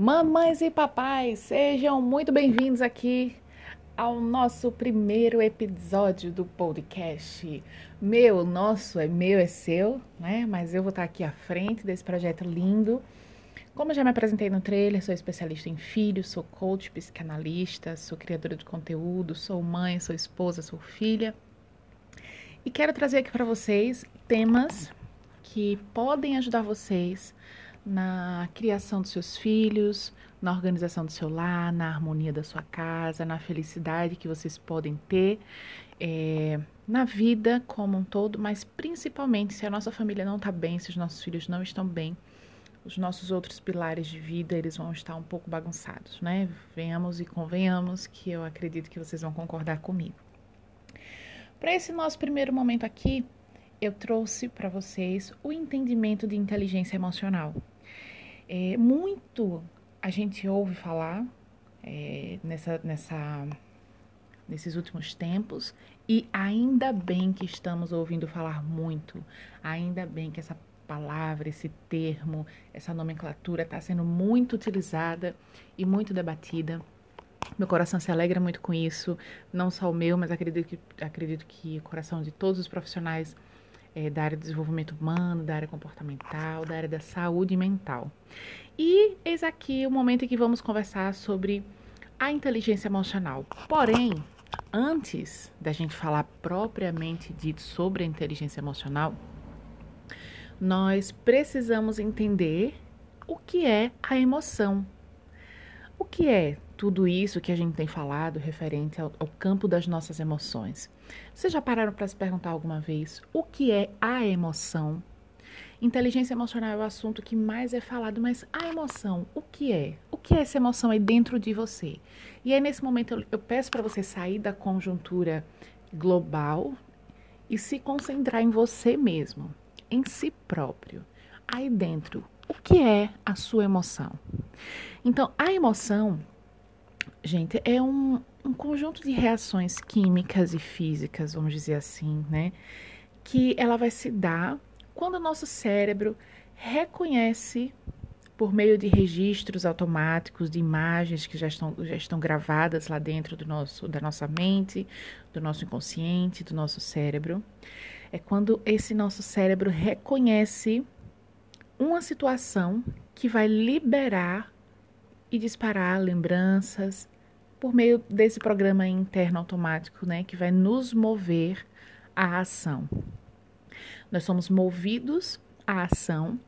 Mamães e papais, sejam muito bem-vindos aqui ao nosso primeiro episódio do podcast. Meu, nosso, é meu, é seu, né? Mas eu vou estar aqui à frente desse projeto lindo. Como já me apresentei no trailer, sou especialista em filhos, sou coach, psicanalista, sou criadora de conteúdo, sou mãe, sou esposa, sou filha. E quero trazer aqui para vocês temas que podem ajudar vocês na criação dos seus filhos, na organização do seu lar, na harmonia da sua casa, na felicidade que vocês podem ter é, na vida como um todo, mas principalmente se a nossa família não está bem, se os nossos filhos não estão bem, os nossos outros pilares de vida eles vão estar um pouco bagunçados, né? Venhamos e convenhamos que eu acredito que vocês vão concordar comigo. Para esse nosso primeiro momento aqui, eu trouxe para vocês o entendimento de inteligência emocional. É, muito a gente ouve falar é, nessa, nessa, nesses últimos tempos e ainda bem que estamos ouvindo falar muito, ainda bem que essa palavra, esse termo, essa nomenclatura está sendo muito utilizada e muito debatida. Meu coração se alegra muito com isso, não só o meu, mas acredito que, acredito que o coração de todos os profissionais é, da área do desenvolvimento humano, da área comportamental, da área da saúde mental. E eis aqui o momento em que vamos conversar sobre a inteligência emocional. Porém, antes da gente falar propriamente dito sobre a inteligência emocional, nós precisamos entender o que é a emoção. O que é tudo isso que a gente tem falado referente ao, ao campo das nossas emoções? Vocês já pararam para se perguntar alguma vez o que é a emoção? Inteligência emocional é o assunto que mais é falado, mas a emoção, o que é? O que é essa emoção aí dentro de você? E aí, nesse momento, eu, eu peço para você sair da conjuntura global e se concentrar em você mesmo, em si próprio. Aí dentro, o que é a sua emoção? Então, a emoção, gente, é um, um conjunto de reações químicas e físicas, vamos dizer assim, né? Que ela vai se dar quando o nosso cérebro reconhece por meio de registros automáticos de imagens que já estão, já estão gravadas lá dentro do nosso, da nossa mente, do nosso inconsciente, do nosso cérebro. É quando esse nosso cérebro reconhece uma situação que vai liberar e disparar lembranças por meio desse programa interno automático, né, que vai nos mover à ação. Nós somos movidos à ação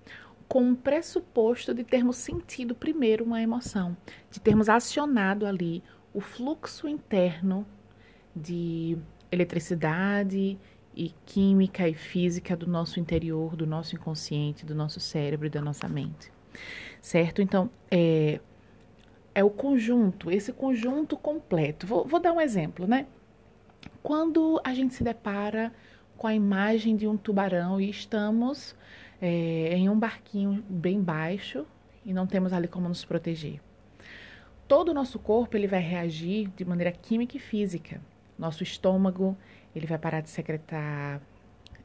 com o pressuposto de termos sentido primeiro uma emoção, de termos acionado ali o fluxo interno de eletricidade e química e física do nosso interior, do nosso inconsciente, do nosso cérebro e da nossa mente. Certo? Então, é, é o conjunto, esse conjunto completo. Vou, vou dar um exemplo, né? Quando a gente se depara com a imagem de um tubarão e estamos é, em um barquinho bem baixo e não temos ali como nos proteger. Todo o nosso corpo ele vai reagir de maneira química e física. Nosso estômago ele vai parar de secretar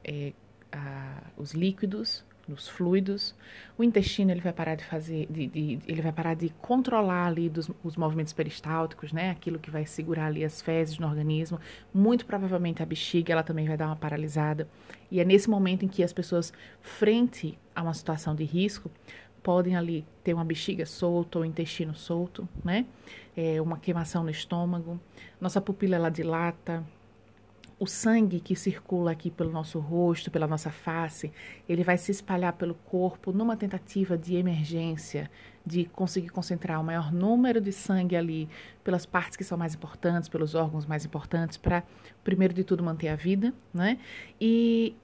é, a, os líquidos, nos fluidos. O intestino ele vai parar de fazer, de, de, ele vai parar de controlar ali dos, os movimentos peristálticos, né? Aquilo que vai segurar ali as fezes no organismo. Muito provavelmente a bexiga ela também vai dar uma paralisada. E é nesse momento em que as pessoas, frente a uma situação de risco, podem ali ter uma bexiga solta ou intestino solto, né? É, uma queimação no estômago. Nossa pupila ela dilata, o sangue que circula aqui pelo nosso rosto, pela nossa face, ele vai se espalhar pelo corpo numa tentativa de emergência, de conseguir concentrar o maior número de sangue ali pelas partes que são mais importantes, pelos órgãos mais importantes, para, primeiro de tudo, manter a vida, né? E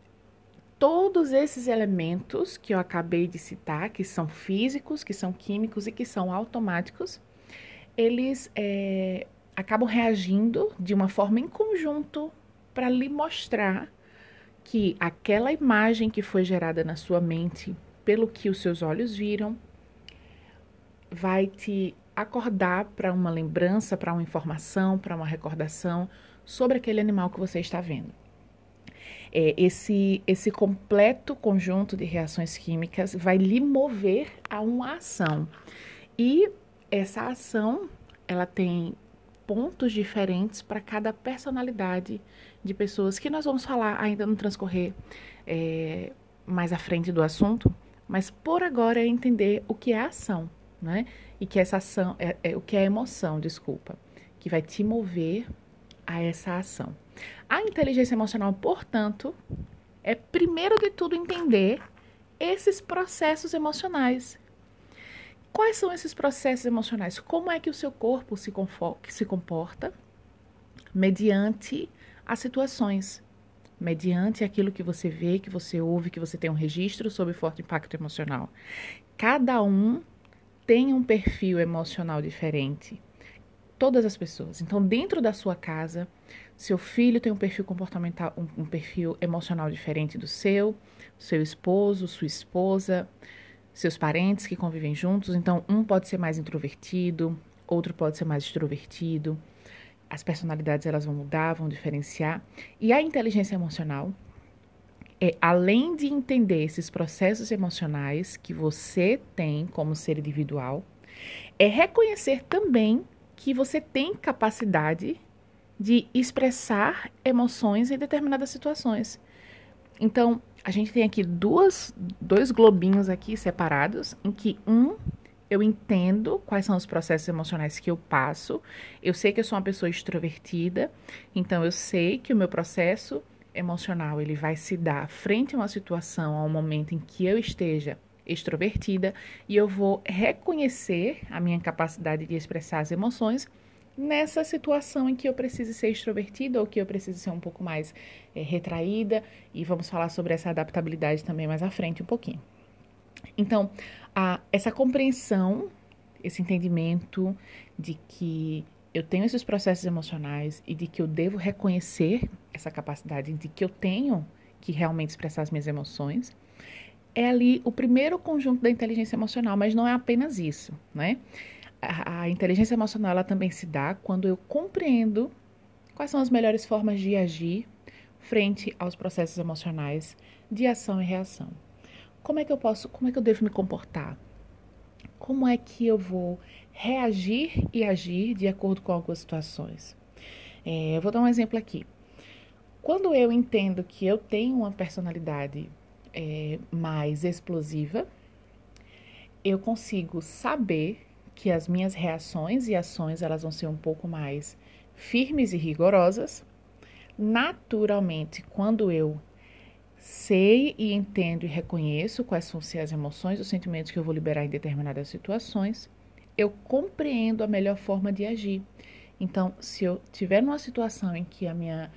todos esses elementos que eu acabei de citar, que são físicos, que são químicos e que são automáticos, eles é, acabam reagindo de uma forma em conjunto para lhe mostrar que aquela imagem que foi gerada na sua mente, pelo que os seus olhos viram, vai te acordar para uma lembrança, para uma informação, para uma recordação sobre aquele animal que você está vendo. É, esse, esse completo conjunto de reações químicas vai lhe mover a uma ação. E essa ação, ela tem pontos diferentes para cada personalidade de pessoas que nós vamos falar ainda no transcorrer é, mais à frente do assunto, mas por agora é entender o que é ação, né? E que essa ação é, é o que é emoção, desculpa, que vai te mover a essa ação. A inteligência emocional, portanto, é primeiro de tudo entender esses processos emocionais. Quais são esses processos emocionais? Como é que o seu corpo se, se comporta mediante as situações, mediante aquilo que você vê, que você ouve, que você tem um registro sobre forte impacto emocional. Cada um tem um perfil emocional diferente. Todas as pessoas. Então, dentro da sua casa, seu filho tem um perfil comportamental, um, um perfil emocional diferente do seu, seu esposo, sua esposa, seus parentes que convivem juntos. Então, um pode ser mais introvertido, outro pode ser mais extrovertido. As personalidades elas vão mudar, vão diferenciar. E a inteligência emocional é além de entender esses processos emocionais que você tem como ser individual, é reconhecer também que você tem capacidade de expressar emoções em determinadas situações. Então, a gente tem aqui duas, dois globinhos aqui separados, em que um eu entendo quais são os processos emocionais que eu passo. Eu sei que eu sou uma pessoa extrovertida, então eu sei que o meu processo emocional ele vai se dar frente a uma situação, a um momento em que eu esteja extrovertida e eu vou reconhecer a minha capacidade de expressar as emoções nessa situação em que eu preciso ser extrovertida ou que eu preciso ser um pouco mais é, retraída e vamos falar sobre essa adaptabilidade também mais à frente um pouquinho. Então, a, essa compreensão, esse entendimento de que eu tenho esses processos emocionais e de que eu devo reconhecer essa capacidade de que eu tenho que realmente expressar as minhas emoções, é ali o primeiro conjunto da inteligência emocional, mas não é apenas isso, né? A, inteligência emocional ela também se dá quando eu compreendo quais são as melhores formas de agir frente aos processos emocionais de ação e reação. Como é que eu posso, como é que eu devo me comportar? Como é que eu vou reagir e agir de acordo com algumas situações? É, eu vou dar um exemplo aqui. Quando eu entendo que eu tenho uma personalidade é, mais explosiva, eu consigo saber que as minhas reações e ações elas vão ser um pouco mais firmes e rigorosas. Naturalmente, quando eu sei e entendo e reconheço quais ser as emoções, os sentimentos que eu vou liberar em determinadas situações, eu compreendo a melhor forma de agir. Então, se eu tiver numa situação em que a minha,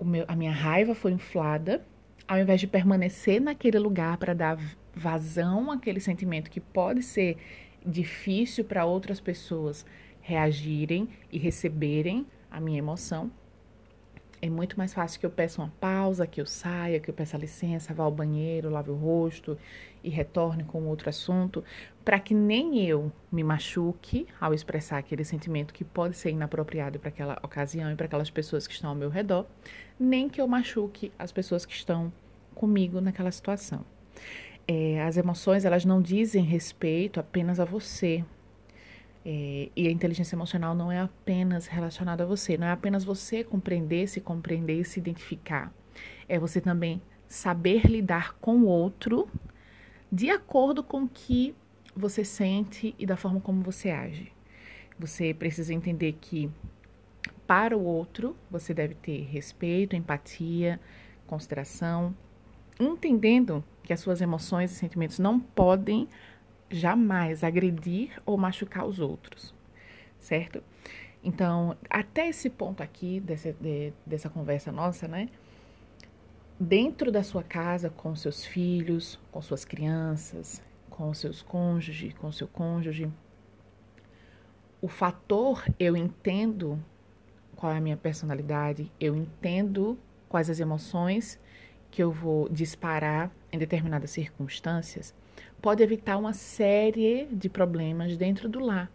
meu, a minha raiva foi inflada, ao invés de permanecer naquele lugar para dar vazão àquele sentimento que pode ser difícil para outras pessoas reagirem e receberem a minha emoção, é muito mais fácil que eu peça uma pausa, que eu saia, que eu peça licença, vá ao banheiro, lave o rosto e retorne com outro assunto, para que nem eu me machuque ao expressar aquele sentimento que pode ser inapropriado para aquela ocasião e para aquelas pessoas que estão ao meu redor, nem que eu machuque as pessoas que estão comigo naquela situação. É, as emoções, elas não dizem respeito apenas a você, é, e a inteligência emocional não é apenas relacionada a você, não é apenas você compreender, se compreender e se identificar. É você também saber lidar com o outro de acordo com o que você sente e da forma como você age. Você precisa entender que para o outro você deve ter respeito, empatia, consideração, entendendo que as suas emoções e sentimentos não podem jamais agredir ou machucar os outros, certo? Então, até esse ponto aqui dessa, de, dessa conversa nossa, né? Dentro da sua casa, com seus filhos, com suas crianças, com seus cônjuges, com seu cônjuge, o fator eu entendo qual é a minha personalidade, eu entendo quais as emoções que eu vou disparar em determinadas circunstâncias, pode evitar uma série de problemas dentro do lar.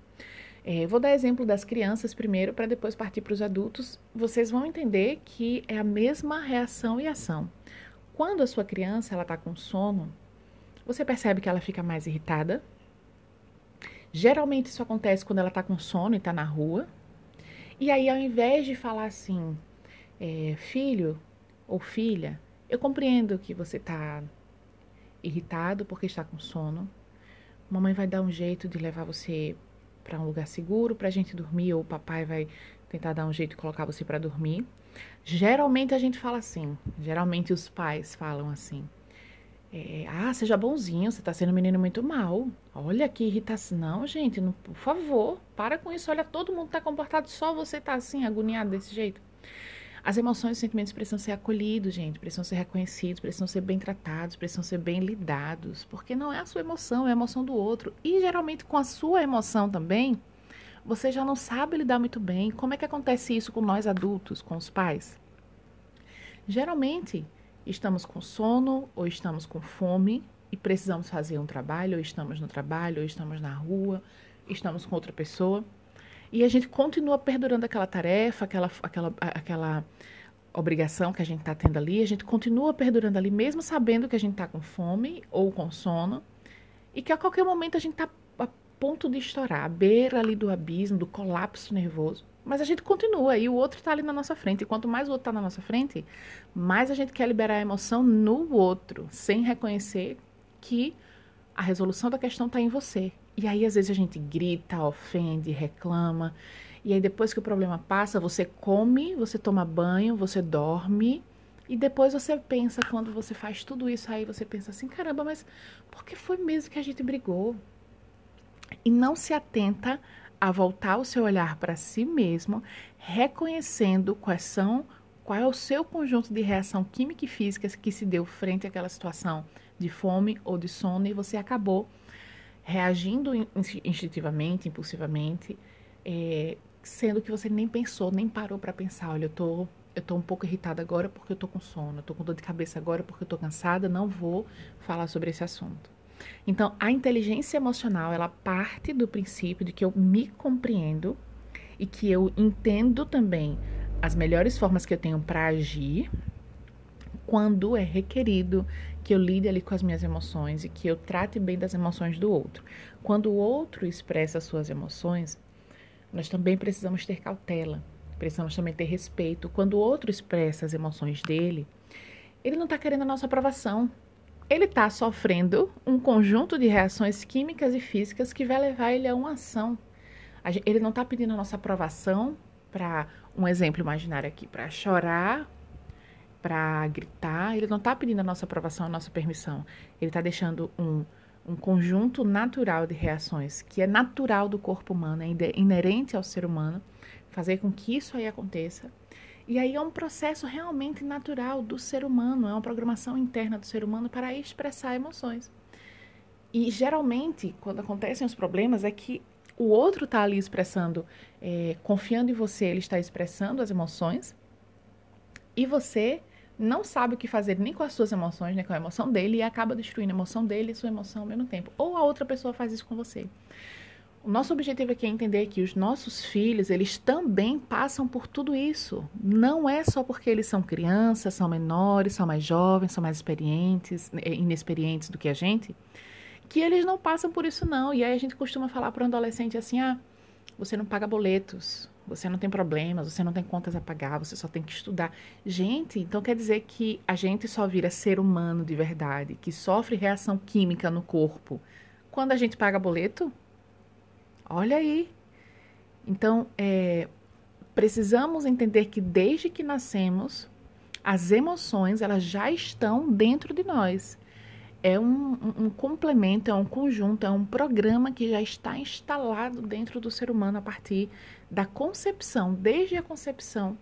É, vou dar exemplo das crianças primeiro, para depois partir para os adultos. Vocês vão entender que é a mesma reação e ação. Quando a sua criança ela está com sono, você percebe que ela fica mais irritada, Geralmente isso acontece quando ela está com sono e está na rua. E aí, ao invés de falar assim, é, filho ou filha, eu compreendo que você está irritado porque está com sono. Mamãe vai dar um jeito de levar você para um lugar seguro para a gente dormir, ou o papai vai tentar dar um jeito de colocar você para dormir. Geralmente a gente fala assim, geralmente os pais falam assim. É, ah, seja bonzinho, você tá sendo um menino muito mal. Olha que irritação. Não, gente, não, por favor, para com isso. Olha, todo mundo tá comportado, só você tá assim, agoniado desse jeito. As emoções e sentimentos precisam ser acolhidos, gente, precisam ser reconhecidos, precisam ser bem tratados, precisam ser bem lidados, porque não é a sua emoção, é a emoção do outro. E geralmente com a sua emoção também, você já não sabe lidar muito bem. Como é que acontece isso com nós adultos, com os pais? Geralmente, estamos com sono ou estamos com fome e precisamos fazer um trabalho, ou estamos no trabalho, ou estamos na rua, estamos com outra pessoa. E a gente continua perdurando aquela tarefa, aquela, aquela, aquela obrigação que a gente está tendo ali, a gente continua perdurando ali, mesmo sabendo que a gente está com fome ou com sono, e que a qualquer momento a gente está a ponto de estourar, à beira ali do abismo, do colapso nervoso. Mas a gente continua e o outro está ali na nossa frente. E quanto mais o outro está na nossa frente, mais a gente quer liberar a emoção no outro, sem reconhecer que a resolução da questão está em você. E aí, às vezes, a gente grita, ofende, reclama. E aí, depois que o problema passa, você come, você toma banho, você dorme. E depois você pensa, quando você faz tudo isso aí, você pensa assim: caramba, mas por que foi mesmo que a gente brigou? E não se atenta a voltar o seu olhar para si mesmo, reconhecendo quais são, qual é o seu conjunto de reação química e física que se deu frente àquela situação de fome ou de sono e você acabou reagindo instintivamente, impulsivamente, é, sendo que você nem pensou, nem parou para pensar, olha, eu tô, eu tô um pouco irritada agora porque eu tô com sono, eu tô com dor de cabeça agora porque eu tô cansada, não vou falar sobre esse assunto. Então, a inteligência emocional, ela parte do princípio de que eu me compreendo e que eu entendo também as melhores formas que eu tenho para agir quando é requerido que eu lide ali com as minhas emoções e que eu trate bem das emoções do outro. Quando o outro expressa as suas emoções, nós também precisamos ter cautela, precisamos também ter respeito. Quando o outro expressa as emoções dele, ele não está querendo a nossa aprovação. Ele está sofrendo um conjunto de reações químicas e físicas que vai levar ele a uma ação. Ele não está pedindo a nossa aprovação para um exemplo imaginário aqui, para chorar para gritar, ele não está pedindo a nossa aprovação, a nossa permissão. Ele está deixando um, um conjunto natural de reações, que é natural do corpo humano, é inerente ao ser humano, fazer com que isso aí aconteça. E aí é um processo realmente natural do ser humano, é uma programação interna do ser humano para expressar emoções. E geralmente, quando acontecem os problemas, é que o outro está ali expressando, é, confiando em você, ele está expressando as emoções, e você não sabe o que fazer nem com as suas emoções, nem com a emoção dele, e acaba destruindo a emoção dele e sua emoção ao mesmo tempo. Ou a outra pessoa faz isso com você. O nosso objetivo aqui é entender que os nossos filhos, eles também passam por tudo isso. Não é só porque eles são crianças, são menores, são mais jovens, são mais experientes, eh, inexperientes do que a gente, que eles não passam por isso não. E aí a gente costuma falar para um adolescente assim: "Ah, você não paga boletos, você não tem problemas, você não tem contas a pagar, você só tem que estudar. Gente, então quer dizer que a gente só vira ser humano de verdade, que sofre reação química no corpo quando a gente paga boleto? Olha aí. Então, é, precisamos entender que desde que nascemos, as emoções elas já estão dentro de nós é um, um, complemento, é um conjunto, é um programa que já está instalado dentro do ser humano a partir da concepção, desde a concepção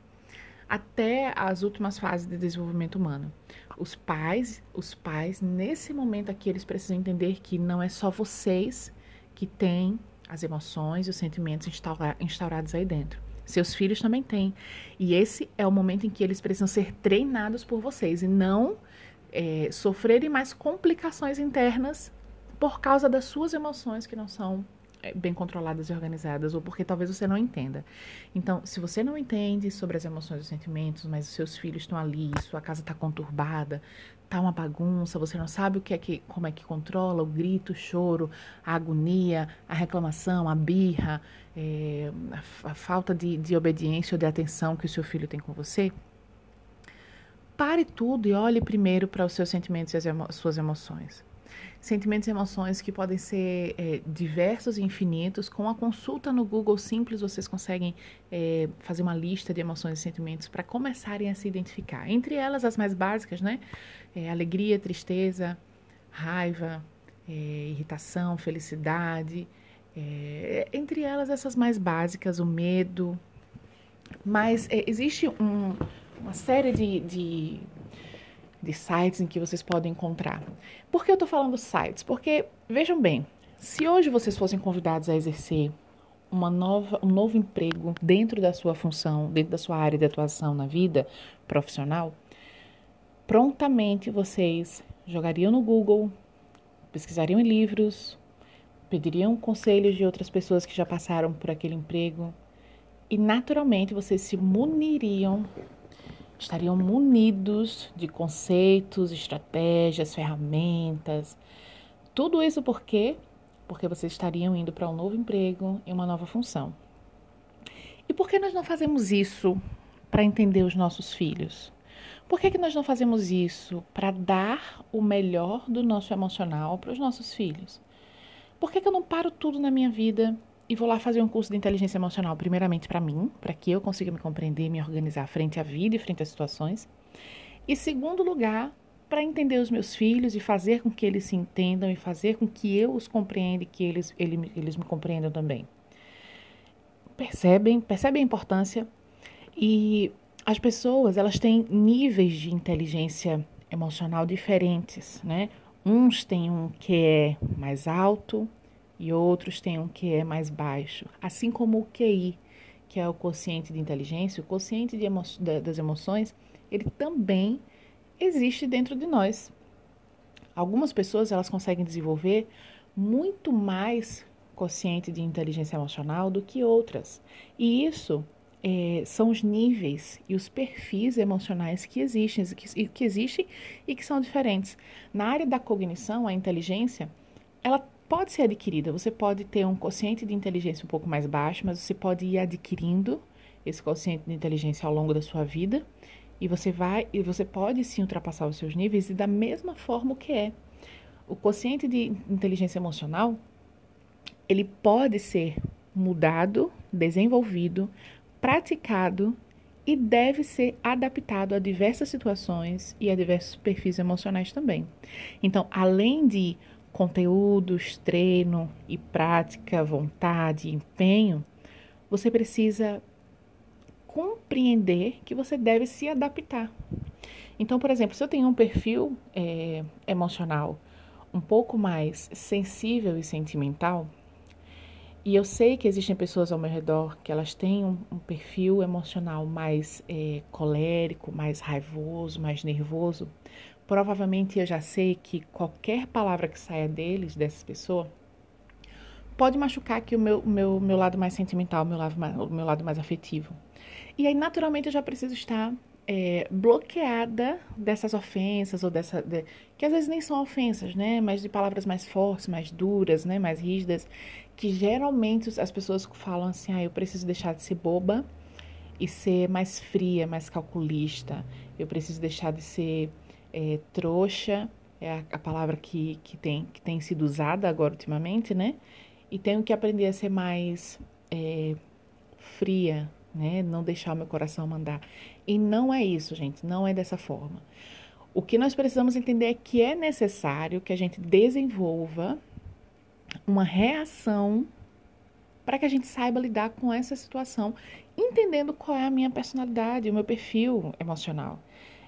até as últimas fases de desenvolvimento humano. Os pais, os pais nesse momento aqui eles precisam entender que não é só vocês que têm as emoções e os sentimentos instaurados aí dentro. Seus filhos também têm. E esse é o momento em que eles precisam ser treinados por vocês e não é, sofrerem mais complicações internas por causa das suas emoções que não são é, bem controladas e organizadas, ou porque talvez você não entenda. Então, se você não entende sobre as emoções e os sentimentos, mas os seus filhos estão ali, sua casa está conturbada, tá uma bagunça, você não sabe o que é que, como é que controla o grito, o choro, a agonia, a reclamação, a birra, é, a, a, falta de, de obediência ou de atenção que o seu filho tem com você, pare tudo e olhe primeiro para os seus sentimentos e as emo suas emoções. Sentimentos e emoções que podem ser é, diversos e infinitos. Com a consulta no Google simples, vocês conseguem é, fazer uma lista de emoções e sentimentos para começarem a se identificar. Entre elas, as mais básicas, né? É, alegria, tristeza, raiva, é, irritação, felicidade. É, entre elas, essas mais básicas, o medo. Mas é, existe um, uma série de, de de sites em que vocês podem encontrar. Por que eu estou falando sites? Porque, vejam bem, se hoje vocês fossem convidados a exercer uma nova, um novo emprego dentro da sua função, dentro da sua área de atuação na vida profissional, prontamente vocês jogariam no Google, pesquisariam em livros, pediriam conselhos de outras pessoas que já passaram por aquele emprego e naturalmente vocês se muniriam estariam munidos de conceitos, estratégias, ferramentas. Tudo isso por quê? Porque vocês estariam indo para um novo emprego e uma nova função. E por que nós não fazemos isso para entender os nossos filhos? Por que, que nós não fazemos isso para dar o melhor do nosso emocional para os nossos filhos? Por que, que eu não paro tudo na minha vida e vou lá fazer um curso de inteligência emocional, primeiramente para mim, para que eu consiga me compreender me organizar frente à vida e frente às situações. E segundo lugar, para entender os meus filhos e fazer com que eles se entendam e fazer com que eu os compreenda e que eles, eles, eles me compreendam também. Percebem? Percebem a importância? E as pessoas, elas têm níveis de inteligência emocional diferentes, né? Uns têm um que é mais alto, e outros têm um QE mais baixo, assim como o QI, que é o quociente de inteligência, o quociente emo das emoções, ele também existe dentro de nós. Algumas pessoas elas conseguem desenvolver muito mais quociente de inteligência emocional do que outras. E isso é, são os níveis e os perfis emocionais que existem, que, que existem e que são diferentes. Na área da cognição, a inteligência, ela pode ser adquirida. Você pode ter um quociente de inteligência um pouco mais baixo, mas você pode ir adquirindo esse quociente de inteligência ao longo da sua vida e você vai e você pode sim ultrapassar os seus níveis e da mesma forma que é o quociente de inteligência emocional, ele pode ser mudado, desenvolvido, praticado e deve ser adaptado a diversas situações e a diversos perfis emocionais também. Então, além de conteúdos, treino e prática, vontade, empenho, você precisa compreender que você deve se adaptar. Então, por exemplo, se eu tenho um perfil é, emocional um pouco mais sensível e sentimental, e eu sei que existem pessoas ao meu redor que elas têm um, um perfil emocional mais é, colérico, mais raivoso, mais nervoso, provavelmente eu já sei que qualquer palavra que saia deles, dessa pessoa, pode machucar aqui o meu, meu, meu lado mais sentimental, meu lado mais, o meu lado mais afetivo. E aí, naturalmente, eu já preciso estar é, bloqueada dessas ofensas ou dessa. De, que às vezes nem são ofensas, né? Mas de palavras mais fortes, mais duras, né? Mais rígidas. Que geralmente as pessoas falam assim: ah, eu preciso deixar de ser boba e ser mais fria, mais calculista. Eu preciso deixar de ser é, trouxa, é a, a, palavra que, que, tem, que tem sido usada agora ultimamente, né? E tenho que aprender a ser mais é, fria, né? Não deixar o meu coração mandar. E não é isso, gente, não é dessa forma. O que nós precisamos entender é que é necessário que a gente desenvolva uma reação para que a gente saiba lidar com essa situação, entendendo qual é a minha personalidade, o meu perfil emocional.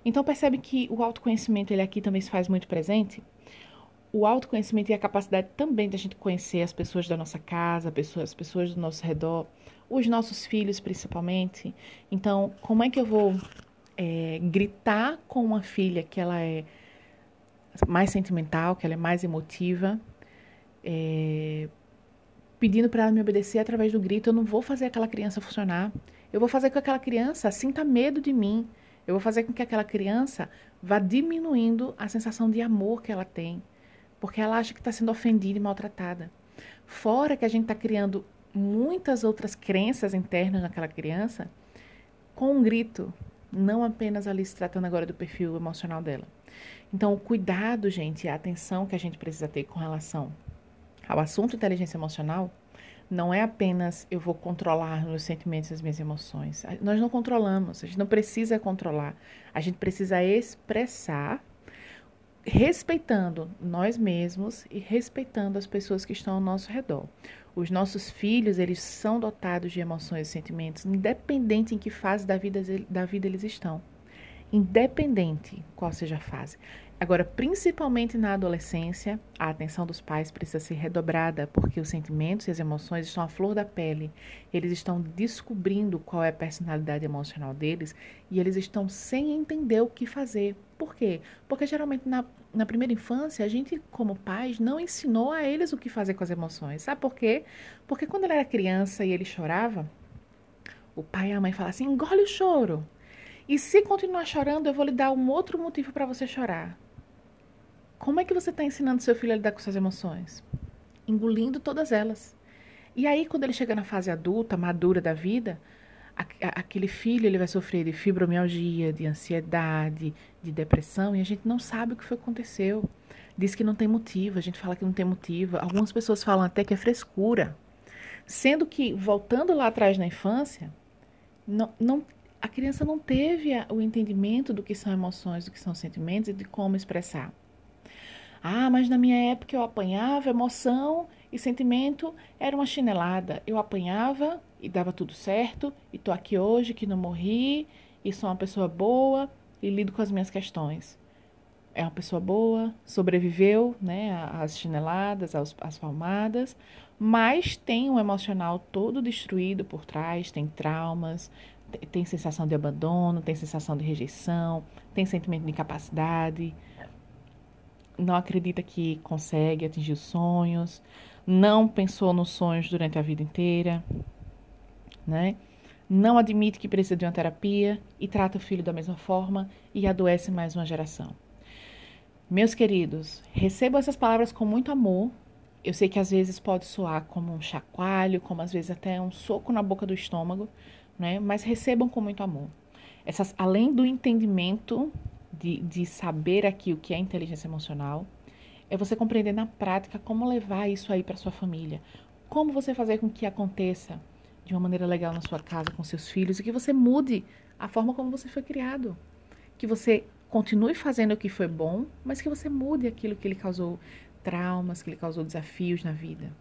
Então percebe que o autoconhecimento ele aqui também se faz muito presente. O autoconhecimento e a capacidade também de a gente conhecer as pessoas da nossa casa, as pessoas do nosso redor, os nossos filhos principalmente. Então, como é que eu vou é, gritar com uma filha que ela é mais sentimental, que ela é mais emotiva, é, pedindo para ela me obedecer através do grito? Eu não vou fazer aquela criança funcionar. Eu vou fazer com que aquela criança sinta medo de mim, Eu vou fazer com que aquela criança vá diminuindo a sensação de amor que ela tem, porque ela acha que está sendo ofendida e maltratada. Fora que a gente está criando muitas outras crenças internas naquela criança com um grito, não apenas ali se tratando agora do perfil emocional dela. Então, o cuidado, gente, a atenção que a gente precisa ter com relação ao assunto inteligência emocional não é apenas eu vou controlar meus sentimentos e as minhas emoções. Nós não controlamos, a gente não precisa controlar. A gente precisa expressar respeitando nós mesmos e respeitando as pessoas que estão ao nosso redor. Os nossos filhos, eles são dotados de emoções e sentimentos, independente em que fase da vida, da vida eles estão. Independente qual seja a fase. Agora, principalmente na adolescência, a atenção dos pais precisa ser redobrada, porque os sentimentos e as emoções estão à flor da pele. Eles estão descobrindo qual é a personalidade emocional deles e eles estão sem entender o que fazer. Por quê? Porque geralmente na, na primeira infância, a gente, como pais, não ensinou a eles o que fazer com as emoções. Sabe por quê? Porque quando ele era criança e ele chorava, o pai e a mãe falavam assim: engole o choro. E se continuar chorando, eu vou lhe dar um outro motivo para você chorar. Como é que você está ensinando seu filho a lidar com suas emoções? Engolindo todas elas. E aí, quando ele chega na fase adulta, madura da vida, aquele filho ele vai sofrer de fibromialgia, de ansiedade, de depressão, e a gente não sabe o que foi que aconteceu. Diz que não tem motivo, a gente fala que não tem motivo. Algumas pessoas falam até que é frescura. Sendo que, voltando lá atrás na infância, não, não, a criança não teve o entendimento do que são emoções, do que são sentimentos e de como expressar. Ah, mas na minha época eu apanhava, emoção e sentimento era uma chinelada. Eu apanhava e dava tudo certo, e tô aqui hoje que não morri, e sou uma pessoa boa e lido com as minhas questões. É uma pessoa boa, sobreviveu, né, às chineladas, às, às palmadas, mas tem um emocional todo destruído por trás, tem traumas, tem sensação de abandono, tem sensação de rejeição, tem sentimento de incapacidade não acredita que consegue atingir os sonhos, não pensou nos sonhos durante a vida inteira, né? Não admite que precisa de uma terapia e trata o filho da mesma forma e adoece mais uma geração. Meus queridos, recebo essas palavras com muito amor. Eu sei que às vezes pode soar como um chacoalho, como às vezes até um soco na boca do estômago, né? Mas recebam com muito amor. Essas, além do entendimento de, de saber aqui o que é inteligência emocional, é você compreender na prática como levar isso aí para sua família. Como você fazer com que aconteça de uma maneira legal na sua casa com seus filhos e que você mude a forma como você foi criado. Que você continue fazendo o que foi bom, mas que você mude aquilo que lhe causou traumas, que lhe causou desafios na vida.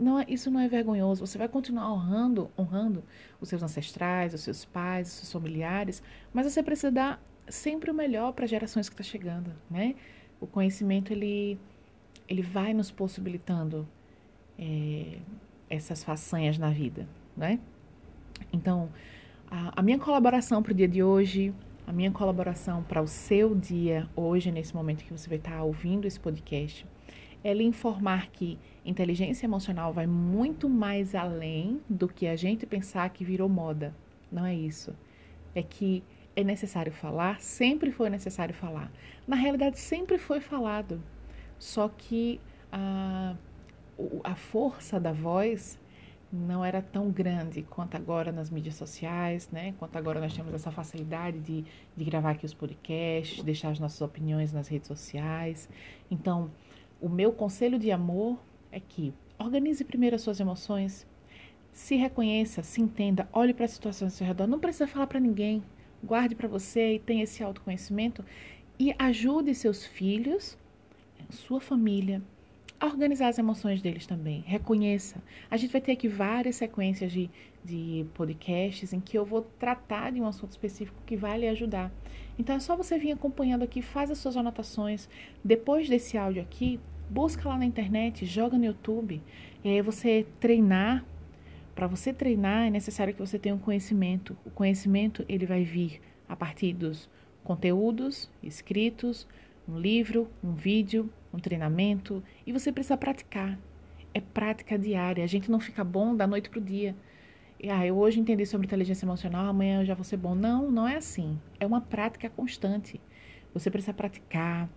Não, é, isso não é vergonhoso. Você vai continuar honrando, honrando os seus ancestrais, os seus pais, os seus familiares, mas você precisa dar sempre o melhor para as gerações que estão tá chegando, né? O conhecimento ele ele vai nos possibilitando é, essas façanhas na vida, né? Então, a, a minha colaboração para o dia de hoje, a minha colaboração para o seu dia hoje, nesse momento que você vai estar tá ouvindo esse podcast, é lhe informar que inteligência emocional vai muito mais além do que a gente pensar que virou moda. Não é isso. É que é necessário falar, sempre foi necessário falar. Na realidade, sempre foi falado. Só que a, a força da voz não era tão grande quanto agora nas mídias sociais, né? Quanto agora nós temos essa facilidade de, de gravar aqui os podcasts, deixar as nossas opiniões nas redes sociais. Então, o meu conselho de amor é que organize primeiro as suas emoções, se reconheça, se entenda, olhe para a situação ao seu redor. Não precisa falar para ninguém guarde para você e tenha esse autoconhecimento e ajude seus filhos, sua família, a organizar as emoções deles também. Reconheça. A gente vai ter aqui várias sequências de, de podcasts em que eu vou tratar de um assunto específico que vai lhe ajudar. Então é só você vir acompanhando aqui, faz as suas anotações. Depois desse áudio aqui, busca lá na internet, joga no YouTube. E aí você treinar para você treinar é necessário que você tenha um conhecimento. O conhecimento ele vai vir a partir dos conteúdos escritos, um livro, um vídeo, um treinamento e você precisa praticar. É prática diária. A gente não fica bom da noite para o dia. ah, eu hoje entendi sobre inteligência emocional, amanhã eu já vou ser bom. Não, não é assim. É uma prática constante. Você precisa praticar,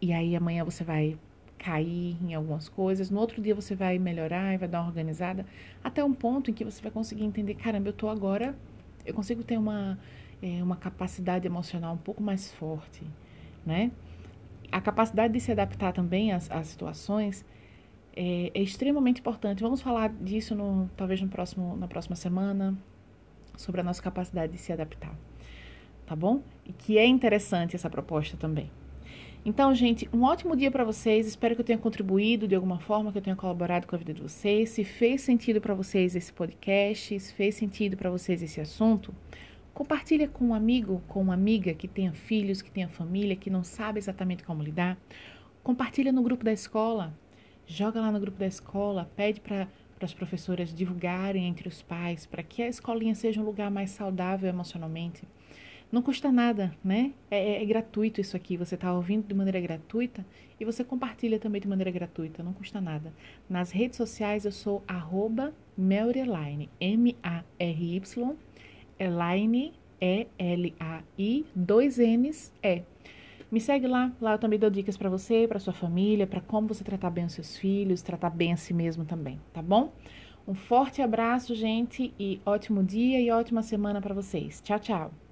e aí amanhã você vai cair em algumas coisas, no outro dia você vai melhorar e vai dar uma organizada, até um ponto em que você vai conseguir entender, caramba, eu tô agora, eu consigo ter uma, é, uma capacidade emocional um pouco mais forte, né? A capacidade de se adaptar também às, às situações é, é, extremamente importante. Vamos falar disso no, talvez no próximo, na próxima semana, sobre a nossa capacidade de se adaptar, tá bom? E que é interessante essa proposta também. Então, gente, um ótimo dia para vocês. Espero que eu tenha contribuído de alguma forma, que eu tenha colaborado com a vida de vocês. Se fez sentido para vocês esse podcast, se fez sentido para vocês esse assunto, compartilha com um amigo, com uma amiga que tenha filhos, que tenha família, que não sabe exatamente como lidar. Compartilha no grupo da escola. Joga lá no grupo da escola, pede para as professoras divulgarem entre os pais, para que a escolinha seja um lugar mais saudável emocionalmente. Não custa nada, né? É, é, é gratuito isso aqui. Você está ouvindo de maneira gratuita e você compartilha também de maneira gratuita. Não custa nada. Nas redes sociais eu sou arroba M-A-R-Y, Elaine, E-L-A-I, dois N's, E. Me segue lá, lá eu também dou dicas para você, para sua família, para como você tratar bem os seus filhos, tratar bem a si mesmo também, tá bom? Um forte abraço, gente, e ótimo dia e ótima semana para vocês. Tchau, tchau.